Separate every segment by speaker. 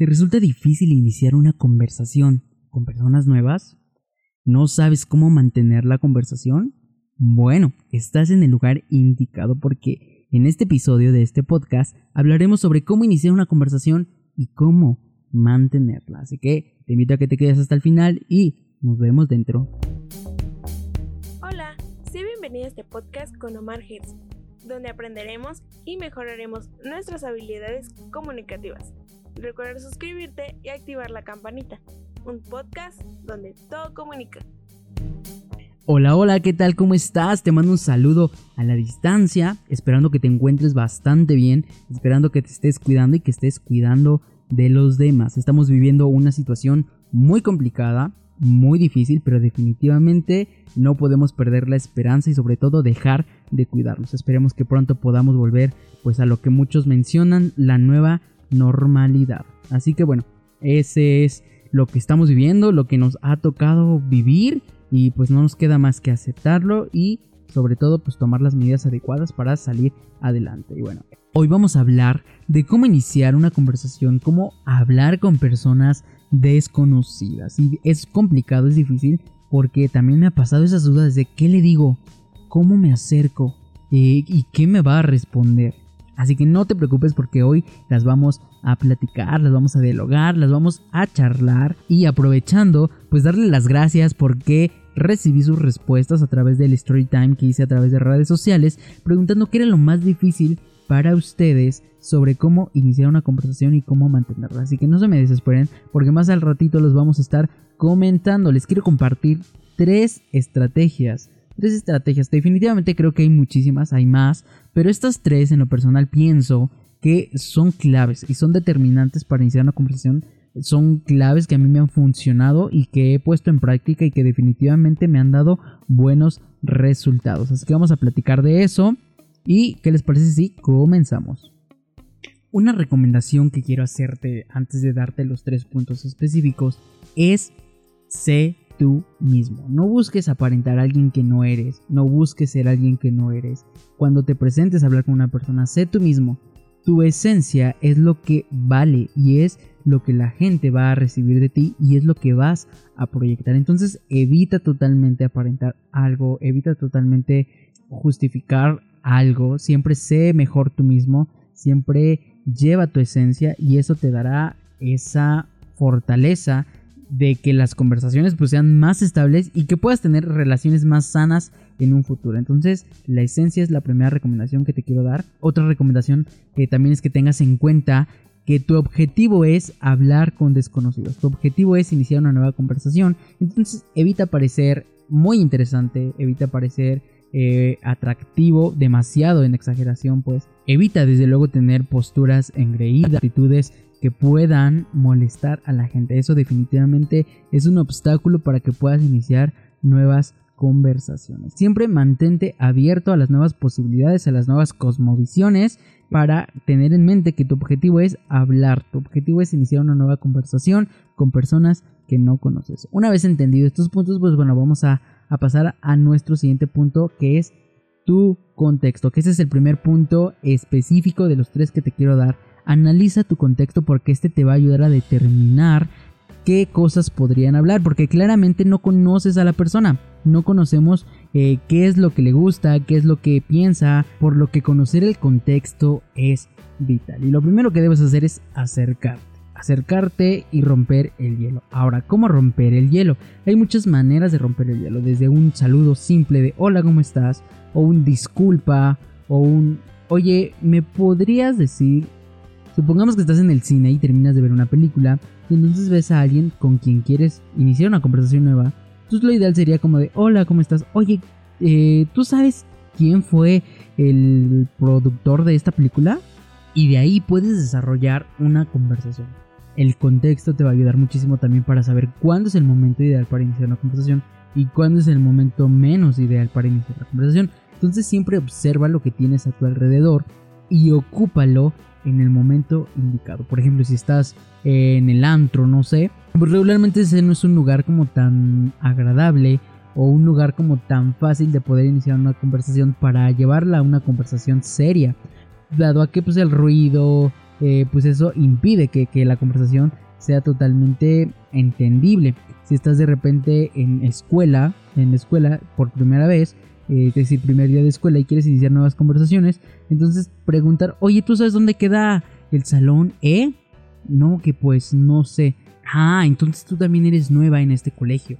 Speaker 1: ¿Te resulta difícil iniciar una conversación con personas nuevas? ¿No sabes cómo mantener la conversación? Bueno, estás en el lugar indicado porque en este episodio de este podcast hablaremos sobre cómo iniciar una conversación y cómo mantenerla. Así que te invito a que te quedes hasta el final y nos vemos dentro.
Speaker 2: Hola, sé bienvenida a este podcast con Omar Hertz, donde aprenderemos y mejoraremos nuestras habilidades comunicativas. Recuerda suscribirte y activar la campanita. Un podcast donde todo comunica.
Speaker 1: Hola, hola, ¿qué tal? ¿Cómo estás? Te mando un saludo a la distancia, esperando que te encuentres bastante bien, esperando que te estés cuidando y que estés cuidando de los demás. Estamos viviendo una situación muy complicada, muy difícil, pero definitivamente no podemos perder la esperanza y sobre todo dejar de cuidarnos. Esperemos que pronto podamos volver pues a lo que muchos mencionan, la nueva normalidad. Así que bueno, ese es lo que estamos viviendo, lo que nos ha tocado vivir y pues no nos queda más que aceptarlo y sobre todo pues tomar las medidas adecuadas para salir adelante. Y bueno, hoy vamos a hablar de cómo iniciar una conversación, cómo hablar con personas desconocidas. Y es complicado, es difícil porque también me ha pasado esas dudas de qué le digo, cómo me acerco eh, y qué me va a responder. Así que no te preocupes porque hoy las vamos a platicar, las vamos a dialogar, las vamos a charlar y aprovechando, pues darle las gracias porque recibí sus respuestas a través del story time que hice a través de redes sociales, preguntando qué era lo más difícil para ustedes sobre cómo iniciar una conversación y cómo mantenerla. Así que no se me desesperen porque más al ratito los vamos a estar comentando. Les quiero compartir tres estrategias tres estrategias. Definitivamente creo que hay muchísimas, hay más, pero estas tres en lo personal pienso que son claves y son determinantes para iniciar una conversación. Son claves que a mí me han funcionado y que he puesto en práctica y que definitivamente me han dado buenos resultados. Así que vamos a platicar de eso. ¿Y qué les parece si comenzamos? Una recomendación que quiero hacerte antes de darte los tres puntos específicos es sé tú mismo. No busques aparentar a alguien que no eres, no busques ser alguien que no eres. Cuando te presentes a hablar con una persona, sé tú mismo. Tu esencia es lo que vale y es lo que la gente va a recibir de ti y es lo que vas a proyectar. Entonces evita totalmente aparentar algo, evita totalmente justificar algo, siempre sé mejor tú mismo, siempre lleva tu esencia y eso te dará esa fortaleza de que las conversaciones pues sean más estables y que puedas tener relaciones más sanas en un futuro. Entonces, la esencia es la primera recomendación que te quiero dar. Otra recomendación que también es que tengas en cuenta que tu objetivo es hablar con desconocidos. Tu objetivo es iniciar una nueva conversación. Entonces, evita parecer muy interesante, evita parecer eh, atractivo, demasiado en exageración, pues evita desde luego tener posturas engreídas, actitudes que puedan molestar a la gente. Eso definitivamente es un obstáculo para que puedas iniciar nuevas conversaciones. Siempre mantente abierto a las nuevas posibilidades, a las nuevas cosmovisiones para tener en mente que tu objetivo es hablar, tu objetivo es iniciar una nueva conversación con personas que no conoces. Una vez entendido estos puntos, pues bueno, vamos a, a pasar a nuestro siguiente punto que es tu contexto, que ese es el primer punto específico de los tres que te quiero dar analiza tu contexto porque este te va a ayudar a determinar qué cosas podrían hablar, porque claramente no conoces a la persona, no conocemos eh, qué es lo que le gusta, qué es lo que piensa, por lo que conocer el contexto es vital. Y lo primero que debes hacer es acercarte. Acercarte y romper el hielo. Ahora, ¿cómo romper el hielo? Hay muchas maneras de romper el hielo, desde un saludo simple de hola, ¿cómo estás? O un disculpa, o un oye, ¿me podrías decir Supongamos que estás en el cine y terminas de ver una película y entonces ves a alguien con quien quieres iniciar una conversación nueva. Entonces lo ideal sería como de, hola, ¿cómo estás? Oye, eh, ¿tú sabes quién fue el productor de esta película? Y de ahí puedes desarrollar una conversación. El contexto te va a ayudar muchísimo también para saber cuándo es el momento ideal para iniciar una conversación y cuándo es el momento menos ideal para iniciar la conversación. Entonces siempre observa lo que tienes a tu alrededor y ocúpalo en el momento indicado. Por ejemplo, si estás en el antro, no sé, pues regularmente ese no es un lugar como tan agradable o un lugar como tan fácil de poder iniciar una conversación para llevarla a una conversación seria. Dado a que pues el ruido, eh, pues eso impide que, que la conversación sea totalmente entendible. Si estás de repente en escuela, en la escuela por primera vez, eh, es decir, primer día de escuela y quieres iniciar nuevas conversaciones, entonces preguntar, oye, ¿tú sabes dónde queda el salón E? No, que pues no sé. Ah, entonces tú también eres nueva en este colegio.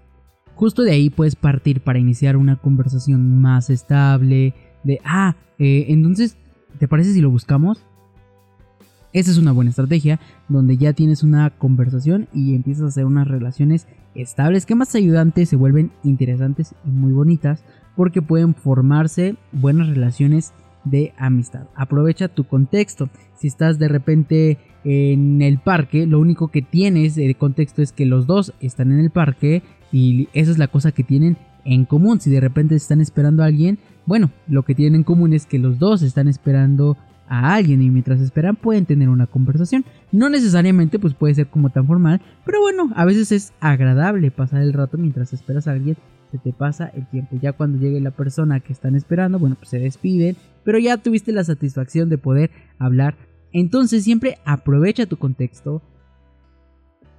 Speaker 1: Justo de ahí puedes partir para iniciar una conversación más estable. De, ah, eh, entonces, ¿te parece si lo buscamos? Esa es una buena estrategia donde ya tienes una conversación y empiezas a hacer unas relaciones estables que más ayudantes se vuelven interesantes y muy bonitas porque pueden formarse buenas relaciones de amistad. Aprovecha tu contexto. Si estás de repente en el parque, lo único que tienes de contexto es que los dos están en el parque y esa es la cosa que tienen en común. Si de repente están esperando a alguien, bueno, lo que tienen en común es que los dos están esperando a alguien y mientras esperan pueden tener una conversación. No necesariamente pues puede ser como tan formal, pero bueno, a veces es agradable pasar el rato mientras esperas a alguien, se te pasa el tiempo. Ya cuando llegue la persona que están esperando, bueno, pues se despiden, pero ya tuviste la satisfacción de poder hablar. Entonces siempre aprovecha tu contexto,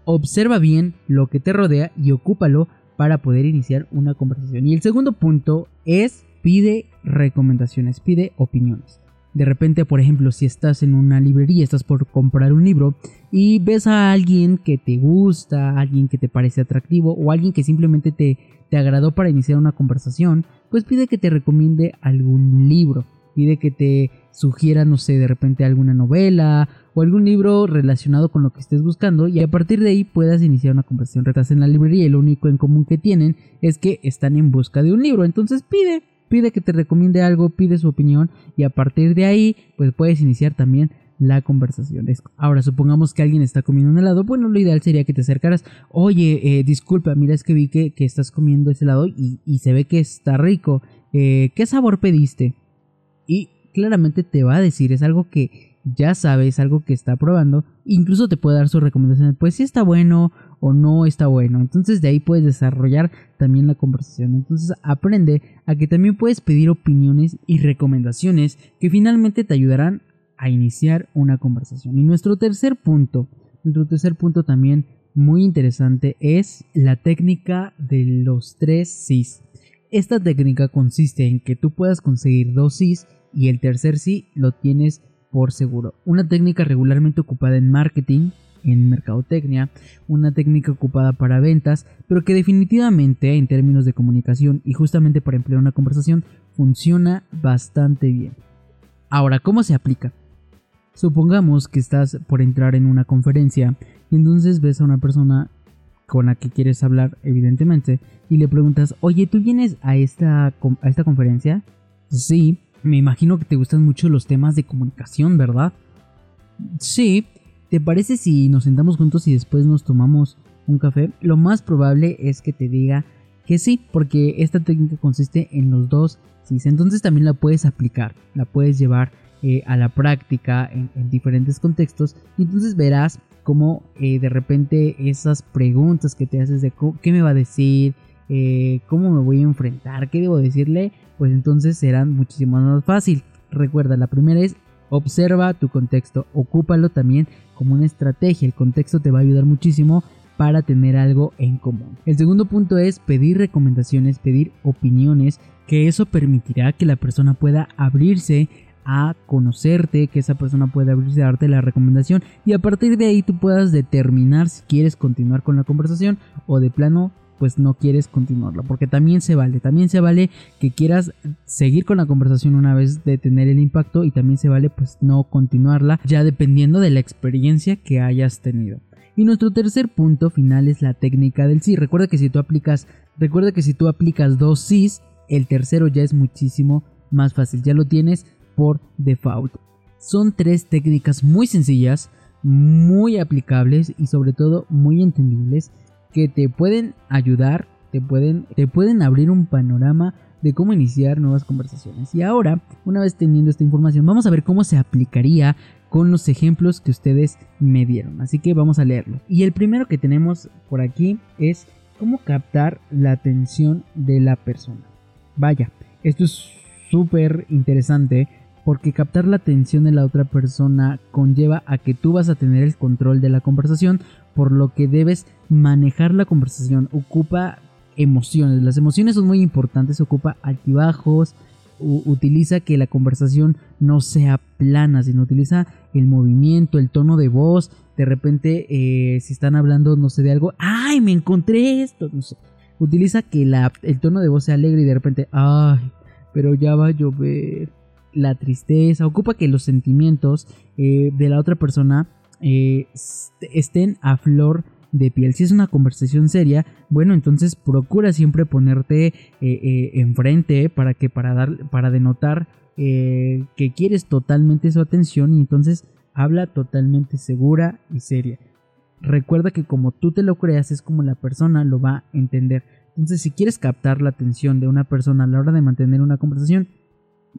Speaker 1: observa bien lo que te rodea y ocúpalo para poder iniciar una conversación. Y el segundo punto es pide recomendaciones, pide opiniones. De repente, por ejemplo, si estás en una librería, estás por comprar un libro y ves a alguien que te gusta, alguien que te parece atractivo o alguien que simplemente te, te agradó para iniciar una conversación, pues pide que te recomiende algún libro. Pide que te sugiera, no sé, de repente alguna novela o algún libro relacionado con lo que estés buscando y a partir de ahí puedas iniciar una conversación. Retas en la librería y lo único en común que tienen es que están en busca de un libro. Entonces pide, pide que te recomiende algo, pide su opinión y a partir de ahí pues puedes iniciar también la conversación. Ahora, supongamos que alguien está comiendo un helado, bueno, lo ideal sería que te acercaras, oye, eh, disculpa, mira, es que vi que, estás comiendo ese helado y, se ve que está rico. Eh, ¿Qué sabor pediste? Y claramente te va a decir, es algo que ya sabes, algo que está probando, incluso te puede dar su recomendación, pues si está bueno o no está bueno. Entonces de ahí puedes desarrollar también la conversación. Entonces aprende a que también puedes pedir opiniones y recomendaciones que finalmente te ayudarán a iniciar una conversación. Y nuestro tercer punto, nuestro tercer punto también muy interesante es la técnica de los tres sís. Esta técnica consiste en que tú puedas conseguir dos sís y el tercer sí lo tienes por seguro. Una técnica regularmente ocupada en marketing, en mercadotecnia, una técnica ocupada para ventas, pero que definitivamente en términos de comunicación y justamente para emplear una conversación funciona bastante bien. Ahora, ¿cómo se aplica? Supongamos que estás por entrar en una conferencia y entonces ves a una persona con la que quieres hablar, evidentemente, y le preguntas, oye, ¿tú vienes a esta, a esta conferencia? Sí, me imagino que te gustan mucho los temas de comunicación, ¿verdad? Sí, ¿te parece si nos sentamos juntos y después nos tomamos un café? Lo más probable es que te diga que sí, porque esta técnica consiste en los dos sí. Entonces también la puedes aplicar, la puedes llevar eh, a la práctica en, diferentes contextos y entonces verás cómo eh, de repente esas preguntas que te haces de qué me va a decir, eh, cómo me voy a enfrentar, qué debo decirle, pues entonces serán muchísimo más fácil. Recuerda, la primera es observa tu contexto, ocúpalo también como una estrategia, el contexto te va a ayudar muchísimo para tener algo en común. El segundo punto es pedir recomendaciones, pedir opiniones, que eso permitirá que la persona pueda abrirse a conocerte, que esa persona pueda abrirse a darte la recomendación y a partir de ahí tú puedas determinar si quieres continuar con la conversación o de plano pues no quieres continuarla, porque también se vale, también se vale que quieras seguir con la conversación una vez de tener el impacto y también se vale pues no continuarla, ya dependiendo de la experiencia que hayas tenido. Y nuestro tercer punto final es la técnica del sí. Recuerda que si tú aplicas, recuerda que si tú aplicas dos sís, el tercero ya es muchísimo más fácil, ya lo tienes por default. Son tres técnicas muy sencillas, muy aplicables y sobre todo muy entendibles que te pueden ayudar, te pueden, te pueden abrir un panorama de cómo iniciar nuevas conversaciones. Y ahora, una vez teniendo esta información, vamos a ver cómo se aplicaría con los ejemplos que ustedes me dieron. Así que vamos a leerlo. Y el primero que tenemos por aquí es cómo captar la atención de la persona. Vaya, esto es súper interesante porque captar la atención de la otra persona conlleva a que tú vas a tener el control de la conversación, por lo que debes manejar la conversación. Ocupa emociones, las emociones son muy importantes, ocupa altibajos, utiliza que la conversación no sea plana, sino utiliza el movimiento, el tono de voz. De repente, eh, si están hablando, no sé, de algo, ¡ay, me encontré esto! No sé. Utiliza que la, el tono de voz sea alegre y de repente, ¡ay, pero ya va a llover! La tristeza, ocupa que los sentimientos eh, de la otra persona eh, estén a flor de piel. Si es una conversación seria, bueno, entonces procura siempre ponerte eh, eh, enfrente para que para dar, para denotar que quieres totalmente su atención y entonces habla totalmente segura y seria. Recuerda que como tú te lo creas es como la persona lo va a entender. Entonces, si quieres captar la atención de una persona a la hora de mantener una conversación,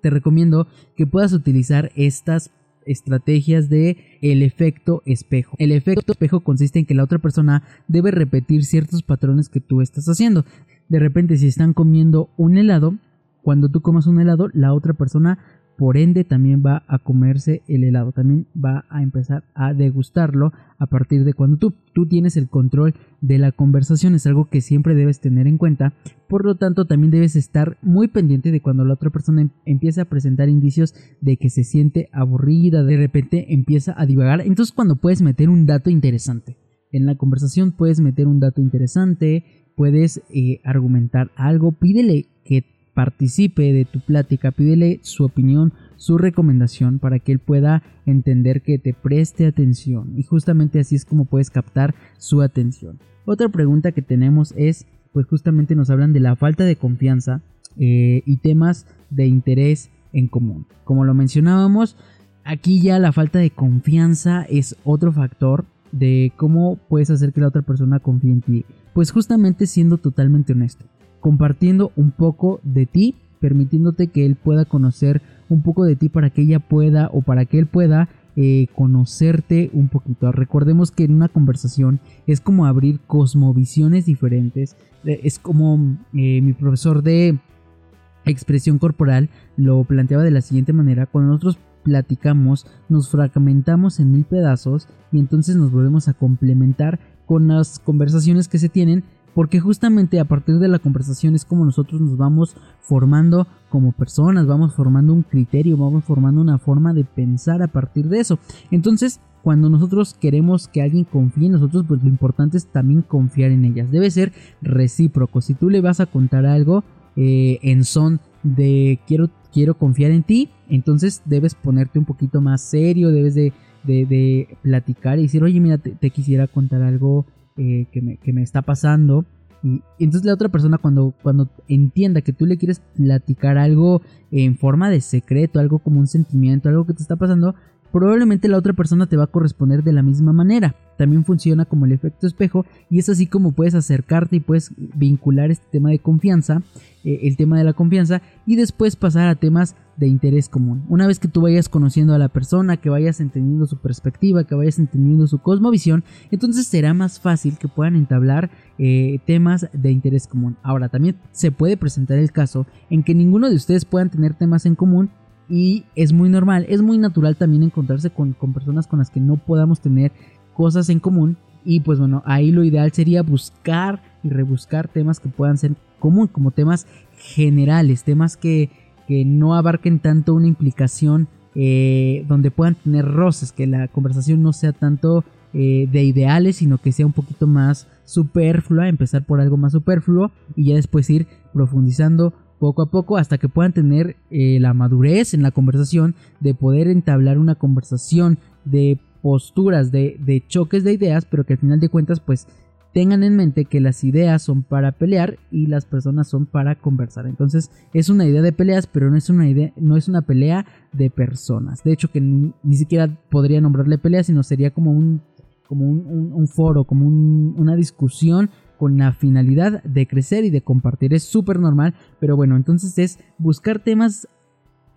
Speaker 1: te recomiendo que puedas utilizar estas estrategias de el efecto espejo. El efecto espejo consiste en que la otra persona debe repetir ciertos patrones que tú estás haciendo. De repente, si están comiendo un helado, cuando tú comas un helado, la otra persona por ende también va a comerse el helado, también va a empezar a degustarlo a partir de cuando tú, tú tienes el control de la conversación, es algo que siempre debes tener en cuenta, por lo tanto también debes estar muy pendiente de cuando la otra persona em, empieza a presentar indicios de que se siente aburrida, de repente empieza a divagar, entonces cuando puedes meter un dato interesante. En la conversación puedes meter un dato interesante, puedes eh, argumentar algo, pídele que participe de tu plática, pídele su opinión, su recomendación para que él pueda entender que te preste atención y justamente así es como puedes captar su atención. Otra pregunta que tenemos es, pues justamente nos hablan de la falta de confianza eh, y temas de interés en común. Como lo mencionábamos, aquí ya la falta de confianza es otro factor de cómo puedes hacer que la otra persona confíe en ti. Pues justamente siendo totalmente honesto compartiendo un poco de ti, permitiéndote que él pueda conocer un poco de ti para que ella pueda o para que él pueda eh, conocerte un poquito. Recordemos que en una conversación es como abrir cosmovisiones diferentes. Eh, es como eh, mi profesor de expresión corporal lo planteaba de la siguiente manera. Cuando nosotros platicamos, nos fragmentamos en mil pedazos y entonces nos volvemos a complementar con las conversaciones que se tienen porque justamente a partir de la conversación es como nosotros nos vamos formando como personas, vamos formando un criterio, vamos formando una forma de pensar a partir de eso. Entonces, cuando nosotros queremos que alguien confíe en nosotros, pues lo importante es también confiar en ellas. Debe ser recíproco. Si tú le vas a contar algo eh, en son de quiero, quiero confiar en ti, entonces debes ponerte un poquito más serio, debes de, platicar y decir, oye, mira, te quisiera contar algo eh, que, me, está pasando. Y, entonces la otra persona cuando, cuando entienda que tú le quieres platicar algo en forma de secreto, algo como un sentimiento, algo que te está pasando, probablemente la otra persona te va a corresponder de la misma manera. También funciona como el efecto espejo y es así como puedes acercarte y puedes vincular este tema de confianza, eh, el tema de la confianza y después pasar a temas de interés común. Una vez que tú vayas conociendo a la persona, que vayas entendiendo su perspectiva, que vayas entendiendo su cosmovisión, entonces será más fácil que puedan entablar eh, temas de interés común. Ahora también se puede presentar el caso en que ninguno de ustedes puedan tener temas en común y es muy normal, es muy natural también encontrarse con, personas con las que no podamos tener cosas en común y pues bueno, ahí lo ideal sería buscar y rebuscar temas que puedan ser común, como temas generales, temas que, que no abarquen tanto una implicación eh, donde puedan tener roces, que la conversación no sea tanto eh, de ideales, sino que sea un poquito más superflua, empezar por algo más superfluo y ya después ir profundizando poco a poco hasta que puedan tener eh, la madurez en la conversación de poder entablar una conversación de posturas, de, choques de ideas, pero que al final de cuentas pues tengan en mente que las ideas son para pelear y las personas son para conversar. Entonces es una idea de peleas, pero no es una idea, no es una pelea de personas. De hecho que ni, siquiera podría nombrarle pelea, sino sería como un como un, foro, como una discusión con la finalidad de crecer y de compartir. Es súper normal, pero bueno, entonces es buscar temas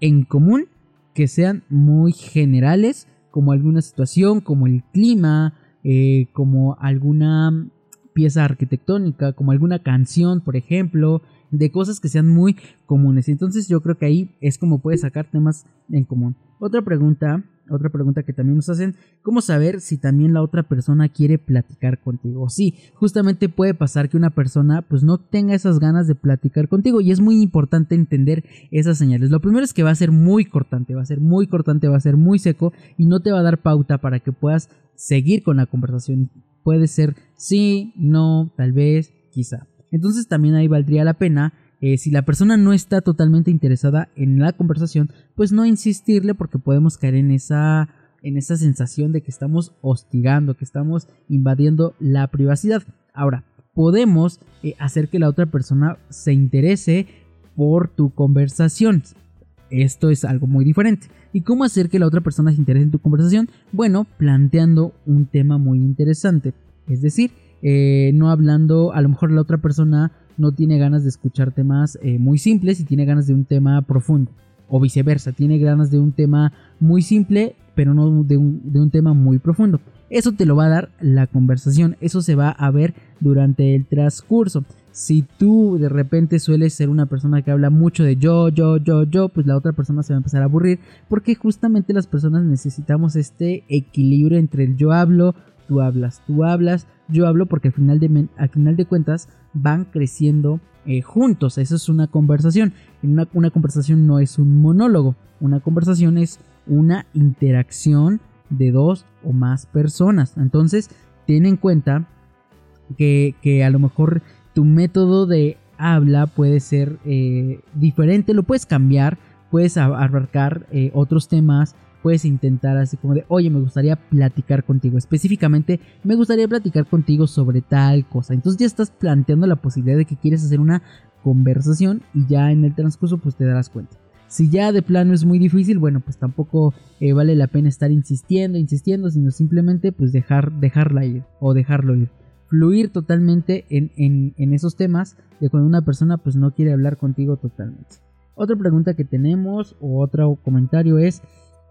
Speaker 1: en común que sean muy generales, como alguna situación, como el clima, eh, como alguna pieza arquitectónica, como alguna canción, por ejemplo, de cosas que sean muy comunes. Entonces yo creo que ahí es como puedes sacar temas en común. Otra pregunta, otra pregunta que también nos hacen, ¿cómo saber si también la otra persona quiere platicar contigo? Sí, justamente puede pasar que una persona pues no tenga esas ganas de platicar contigo y es muy importante entender esas señales. Lo primero es que va a ser muy cortante, va a ser muy cortante, va a ser muy seco y no te va a dar pauta para que puedas seguir con la conversación. Puede ser sí, no, tal vez, quizá. Entonces también ahí valdría la pena eh, si la persona no está totalmente interesada en la conversación, pues no insistirle porque podemos caer en esa, en esa sensación de que estamos hostigando, que estamos invadiendo la privacidad. Ahora, podemos eh, hacer que la otra persona se interese por tu conversación. Esto es algo muy diferente. ¿Y cómo hacer que la otra persona se interese en tu conversación? Bueno, planteando un tema muy interesante. Es decir, eh, no hablando, a lo mejor la otra persona no tiene ganas de escuchar temas eh, muy simples y tiene ganas de un tema profundo. O viceversa, tiene ganas de un tema muy simple, pero no de un, de un tema muy profundo. Eso te lo va a dar la conversación, eso se va a ver durante el transcurso. Si tú de repente sueles ser una persona que habla mucho de yo, yo, yo, yo, pues la otra persona se va a empezar a aburrir porque justamente las personas necesitamos este equilibrio entre el yo hablo, tú hablas, tú hablas, yo hablo porque al final de, al final de cuentas van creciendo eh, juntos. Eso es una conversación. Una, una conversación no es un monólogo. Una conversación es una interacción de dos o más personas. Entonces, ten en cuenta que, que a lo mejor tu método de habla puede ser eh, diferente, lo puedes cambiar, puedes abarcar eh, otros temas, puedes intentar así como de, oye, me gustaría platicar contigo. Específicamente, me gustaría platicar contigo sobre tal cosa. Entonces ya estás planteando la posibilidad de que quieres hacer una conversación y ya en el transcurso pues te darás cuenta. Si ya de plano es muy difícil, bueno, pues tampoco eh, vale la pena estar insistiendo, insistiendo, sino simplemente pues dejar, dejarla ir o dejarlo ir. Fluir totalmente en, en, en esos temas de cuando una persona pues no quiere hablar contigo totalmente. Otra pregunta que tenemos o otro comentario es,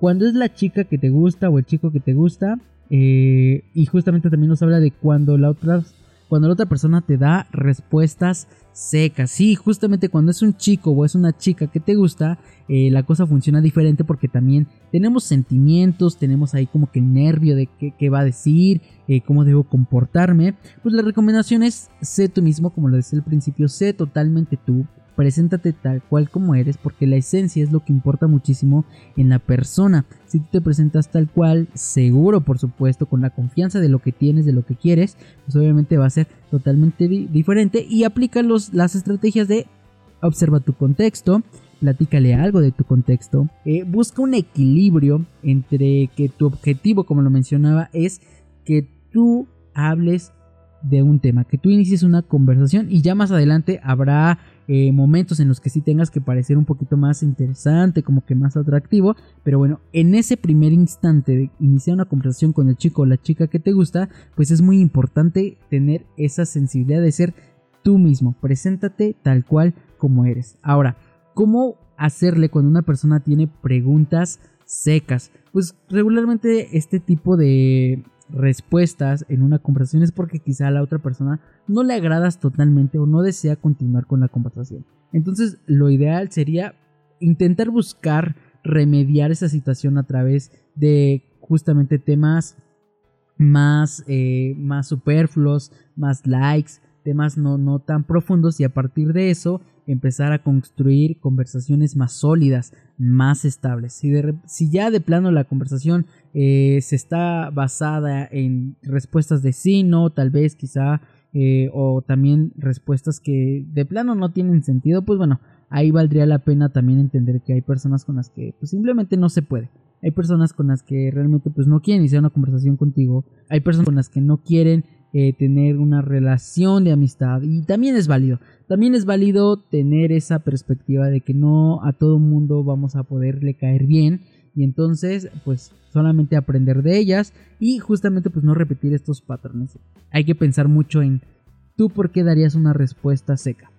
Speaker 1: cuando es la chica que te gusta o el chico que te gusta, eh, y justamente también nos habla de cuando la otra cuando la otra persona te da respuestas secas. Sí, justamente cuando es un chico o es una chica que te gusta, eh, la cosa funciona diferente porque también tenemos sentimientos, tenemos ahí como que nervio de qué, va a decir, eh, cómo debo comportarme. Pues la recomendación es sé tú mismo, como lo decía al principio, sé totalmente tú. Preséntate tal cual como eres porque la esencia es lo que importa muchísimo en la persona. Si tú te presentas tal cual, seguro por supuesto, con la confianza de lo que tienes, de lo que quieres, pues obviamente va a ser totalmente diferente y aplica los, las estrategias de observa tu contexto, platícale algo de tu contexto, eh, busca un equilibrio entre que tu objetivo, como lo mencionaba, es que tú hables de un tema, que tú inicies una conversación y ya más adelante habrá eh, momentos en los que sí tengas que parecer un poquito más interesante, como que más atractivo, pero bueno, en ese primer instante de iniciar una conversación con el chico o la chica que te gusta, pues es muy importante tener esa sensibilidad de ser tú mismo, preséntate tal cual como eres. Ahora, ¿cómo hacerle cuando una persona tiene preguntas secas? Pues regularmente este tipo de respuestas en una conversación es porque quizá a la otra persona no le agradas totalmente o no desea continuar con la conversación. Entonces lo ideal sería intentar buscar remediar esa situación a través de justamente temas más, eh, más superfluos, más likes, temas no, no tan profundos y a partir de eso empezar a construir conversaciones más sólidas, más estables. Si, si ya de plano la conversación eh, se está basada en respuestas de sí, no, tal vez, quizá, eh, o también respuestas que de plano no tienen sentido, pues bueno, ahí valdría la pena también entender que hay personas con las que pues, simplemente no se puede. Hay personas con las que realmente pues no quieren iniciar una conversación contigo. Hay personas con las que no quieren eh, tener una relación de amistad y también es válido. También es válido tener esa perspectiva de que no a todo mundo vamos a poderle caer bien y entonces pues solamente aprender de ellas y justamente pues no repetir estos patrones. Hay que pensar mucho en tú por qué darías una respuesta seca.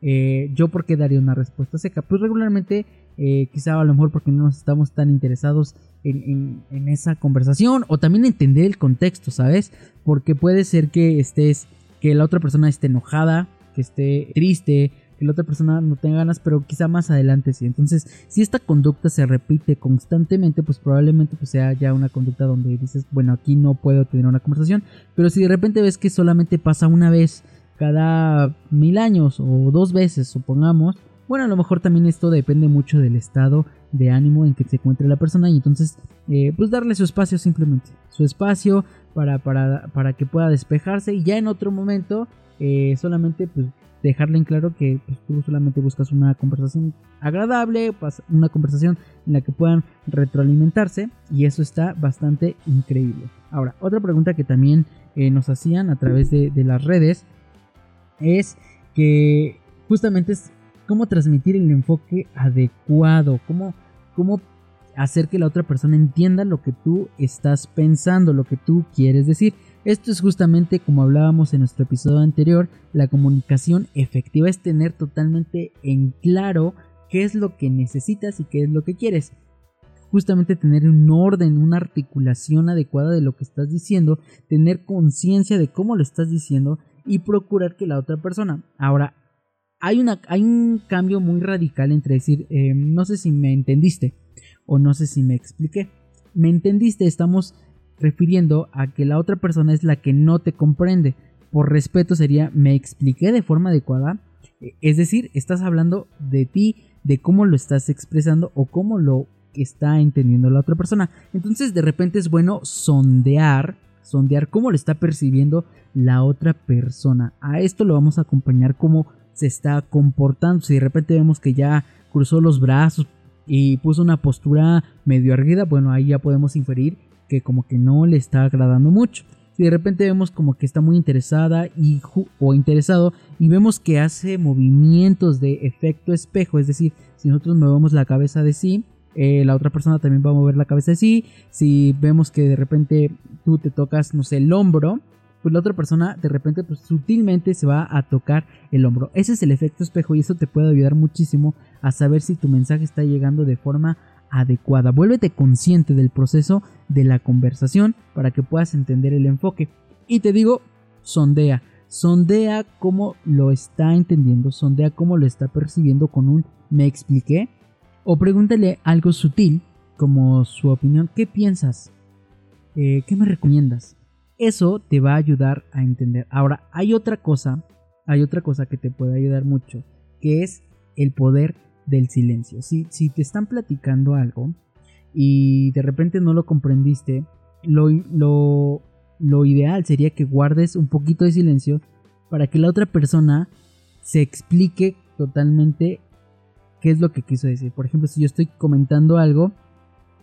Speaker 1: Eh, yo por qué daría una respuesta seca. Pues regularmente eh, quizá a lo mejor porque no nos estamos tan interesados en, esa conversación o también entender el contexto, ¿sabes? Porque puede ser que estés, que la otra persona esté enojada, que esté triste, que la otra persona no tenga ganas, pero quizá más adelante sí. Entonces, si esta conducta se repite constantemente, pues probablemente pues, sea ya una conducta donde dices, bueno, aquí no puedo tener una conversación, pero si de repente ves que solamente pasa una vez cada mil años o dos veces, supongamos, bueno, a lo mejor también esto depende mucho del estado de ánimo en que se encuentre la persona y entonces eh, pues darle su espacio simplemente, su espacio para, para, para que pueda despejarse y ya en otro momento eh, solamente pues dejarle en claro que pues, tú solamente buscas una conversación agradable, una conversación en la que puedan retroalimentarse y eso está bastante increíble. Ahora, otra pregunta que también eh, nos hacían a través de, las redes es que justamente es cómo transmitir el enfoque adecuado, cómo, cómo hacer que la otra persona entienda lo que tú estás pensando, lo que tú quieres decir. Esto es justamente como hablábamos en nuestro episodio anterior, la comunicación efectiva es tener totalmente en claro qué es lo que necesitas y qué es lo que quieres. Justamente tener un orden, una articulación adecuada de lo que estás diciendo, tener conciencia de cómo lo estás diciendo y procurar que la otra persona. Ahora, hay, un cambio muy radical entre decir, eh, no sé si me entendiste o no sé si me expliqué. Me entendiste, estamos refiriendo a que la otra persona es la que no te comprende. Por respeto sería, ¿me expliqué de forma adecuada? Es decir, estás hablando de ti, de cómo lo estás expresando o cómo lo está entendiendo la otra persona. Entonces de repente es bueno sondear, sondear cómo lo está percibiendo la otra persona. A esto lo vamos a acompañar cómo se está comportando. Si de repente vemos que ya cruzó los brazos y puso una postura medio erguida, bueno, ahí ya podemos inferir que como que no le está agradando mucho. Si de repente vemos como que está muy interesada y, o interesado y vemos que hace movimientos de efecto espejo, es decir, si nosotros movemos la cabeza de sí, eh, la otra persona también va a mover la cabeza de sí. Si vemos que de repente tú te tocas, no sé, el hombro, pues la otra persona de repente pues sutilmente se va a tocar el hombro. Ese es el efecto espejo y eso te puede ayudar muchísimo a saber si tu mensaje está llegando de forma adecuada. Vuélvete consciente del proceso de la conversación para que puedas entender el enfoque. Y te digo, sondea. Sondea cómo lo está entendiendo, sondea cómo lo está percibiendo con un me expliqué. O pregúntale algo sutil, como su opinión. ¿Qué piensas? Eh, ¿Qué me recomiendas? Eso te va a ayudar a entender. Ahora, hay otra cosa, hay otra cosa que te puede ayudar mucho, que es el poder del silencio. Si, si te están platicando algo y de repente no lo comprendiste, lo, lo, lo ideal sería que guardes un poquito de silencio para que la otra persona se explique totalmente qué es lo que quiso decir. Por ejemplo, si yo estoy comentando algo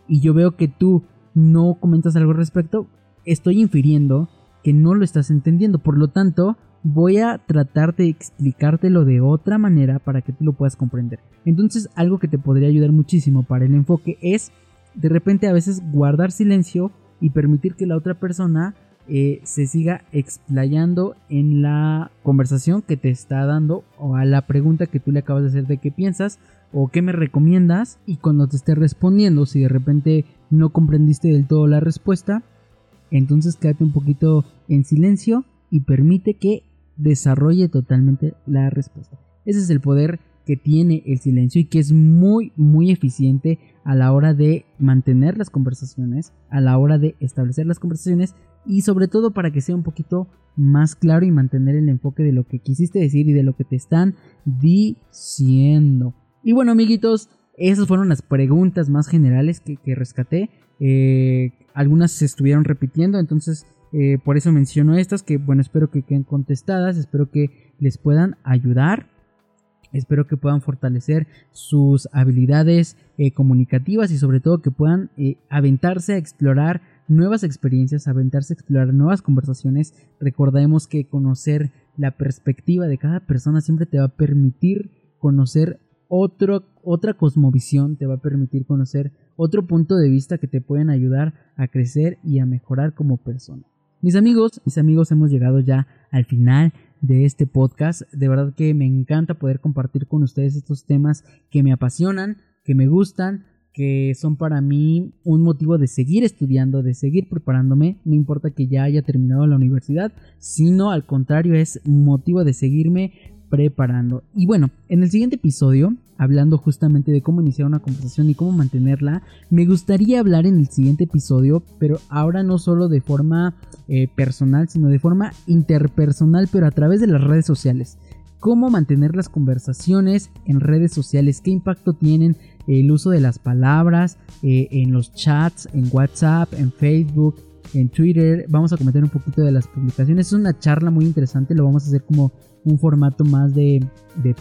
Speaker 1: y yo veo que tú no comentas algo al respecto, estoy infiriendo que no lo estás entendiendo. Por lo tanto, voy a tratar de explicártelo de otra manera para que tú lo puedas comprender. Entonces algo que te podría ayudar muchísimo para el enfoque es de repente a veces guardar silencio y permitir que la otra persona eh, se siga explayando en la conversación que te está dando o a la pregunta que tú le acabas de hacer de qué piensas o qué me recomiendas y cuando te esté respondiendo si de repente no comprendiste del todo la respuesta entonces quédate un poquito en silencio y permite que desarrolle totalmente la respuesta. Ese es el poder que tiene el silencio y que es muy muy eficiente a la hora de mantener las conversaciones, a la hora de establecer las conversaciones y sobre todo para que sea un poquito más claro y mantener el enfoque de lo que quisiste decir y de lo que te están diciendo. Y bueno amiguitos, esas fueron las preguntas más generales que, rescaté. Eh, algunas se estuvieron repitiendo, entonces eh, por eso menciono estas que, bueno, espero que queden contestadas, espero que les puedan ayudar. Espero que puedan fortalecer sus habilidades eh, comunicativas y sobre todo que puedan eh, aventarse a explorar nuevas experiencias, aventarse a explorar nuevas conversaciones. Recordemos que conocer la perspectiva de cada persona siempre te va a permitir conocer otra cosmovisión, te va a permitir conocer otro punto de vista que te pueden ayudar a crecer y a mejorar como persona. Mis amigos, mis amigos, hemos llegado ya al final de este podcast. De verdad que me encanta poder compartir con ustedes estos temas que me apasionan, que me gustan, que son para mí un motivo de seguir estudiando, de seguir preparándome, no importa que ya haya terminado la universidad, sino al contrario es motivo de seguirme preparando. Y bueno, en el siguiente episodio, hablando justamente de cómo iniciar una conversación y cómo mantenerla, me gustaría hablar en el siguiente episodio, pero ahora no solo de forma eh, personal, sino de forma interpersonal, pero a través de las redes sociales. Cómo mantener las conversaciones en redes sociales, qué impacto tienen el uso de las palabras eh, en los chats, en WhatsApp, en Facebook, en Twitter. Vamos a comentar un poquito de las publicaciones. Es una charla muy interesante, lo vamos a hacer como un formato más de,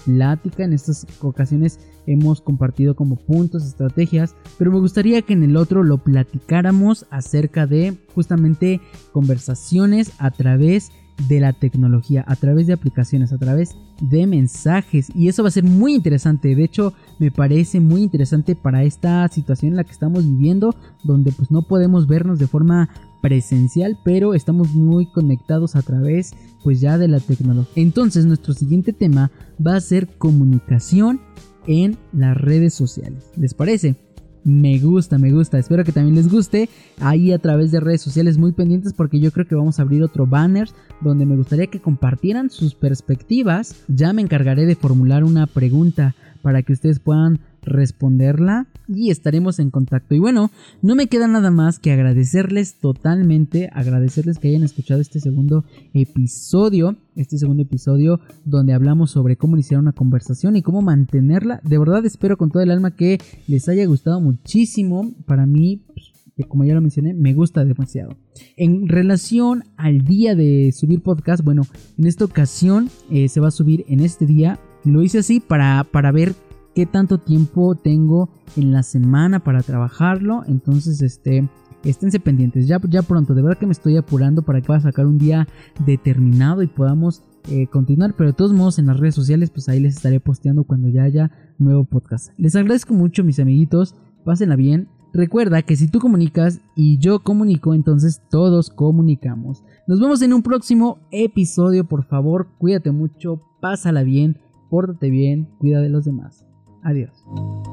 Speaker 1: plática. En estas ocasiones hemos compartido como puntos, estrategias, pero me gustaría que en el otro lo platicáramos acerca de justamente conversaciones a través de la tecnología, a través de aplicaciones, a través de mensajes. Y eso va a ser muy interesante. De hecho, me parece muy interesante para esta situación en la que estamos viviendo, donde pues no podemos vernos de forma presencial, pero estamos muy conectados a través pues ya de la tecnología. Entonces, nuestro siguiente tema va a ser comunicación en las redes sociales. ¿Les parece? Me gusta, me gusta. Espero que también les guste. Ahí a través de redes sociales muy pendientes porque yo creo que vamos a abrir otro banner donde me gustaría que compartieran sus perspectivas. Ya me encargaré de formular una pregunta para que ustedes puedan responderla y estaremos en contacto. Y bueno, no me queda nada más que agradecerles totalmente, agradecerles que hayan escuchado este segundo episodio, este segundo episodio donde hablamos sobre cómo iniciar una conversación y cómo mantenerla. De verdad espero con todo el alma que les haya gustado muchísimo. Para mí, pues, como ya lo mencioné, me gusta demasiado. En relación al día de subir podcast, bueno, en esta ocasión eh, se va a subir en este día. Lo hice así para, para ver qué tanto tiempo tengo en la semana para trabajarlo. Entonces, este, esténse pendientes. Ya, ya pronto, de verdad que me estoy apurando para que pueda sacar un día determinado y podamos eh, continuar. Pero de todos modos, en las redes sociales, pues ahí les estaré posteando cuando ya haya nuevo podcast. Les agradezco mucho, mis amiguitos. Pásenla bien. Recuerda que si tú comunicas y yo comunico, entonces todos comunicamos. Nos vemos en un próximo episodio. Por favor, cuídate mucho, pásala bien, pórtate bien, cuida de los demás. Adiós.